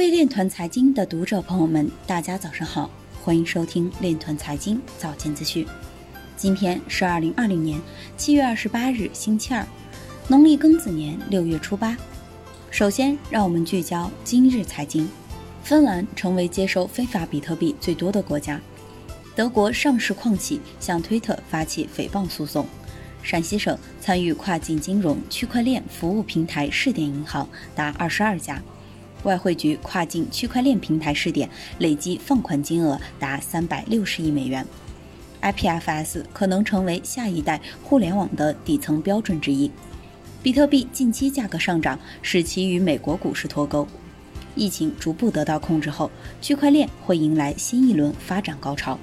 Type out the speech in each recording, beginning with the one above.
位链团财经的读者朋友们，大家早上好，欢迎收听链团财经早间资讯。今天是二零二零年七月二十八日，星期二，农历庚子年六月初八。首先，让我们聚焦今日财经。芬兰成为接收非法比特币最多的国家。德国上市矿企向推特发起诽谤诉讼。陕西省参与跨境金融区块链服务平台试点银行达二十二家。外汇局跨境区块链平台试点累计放款金额达三百六十亿美元。IPFS 可能成为下一代互联网的底层标准之一。比特币近期价格上涨，使其与美国股市脱钩。疫情逐步得到控制后，区块链会迎来新一轮发展高潮。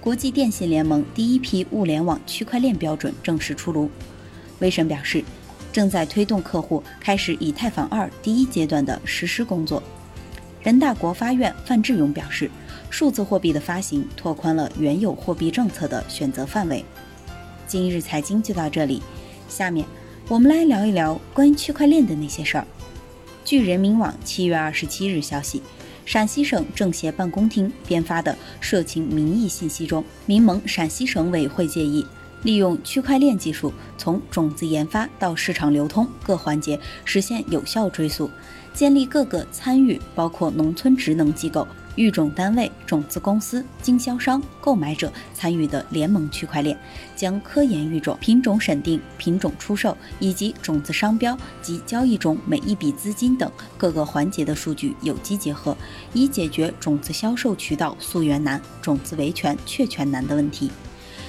国际电信联盟第一批物联网区块链标准正式出炉。威神表示，正在推动客户开始以太坊二第一阶段的实施工作。人大国发院范志勇表示，数字货币的发行拓宽了原有货币政策的选择范围。今日财经就到这里，下面我们来聊一聊关于区块链的那些事儿。据人民网七月二十七日消息，陕西省政协办公厅编发的社情民意信息中，民盟陕西省委会建议，利用区块链技术，从种子研发到市场流通各环节实现有效追溯，建立各个参与，包括农村职能机构。育种单位、种子公司、经销商、购买者参与的联盟区块链，将科研育种、品种审定、品种出售以及种子商标及交易中每一笔资金等各个环节的数据有机结合，以解决种子销售渠道溯源难、种子维权确权难的问题。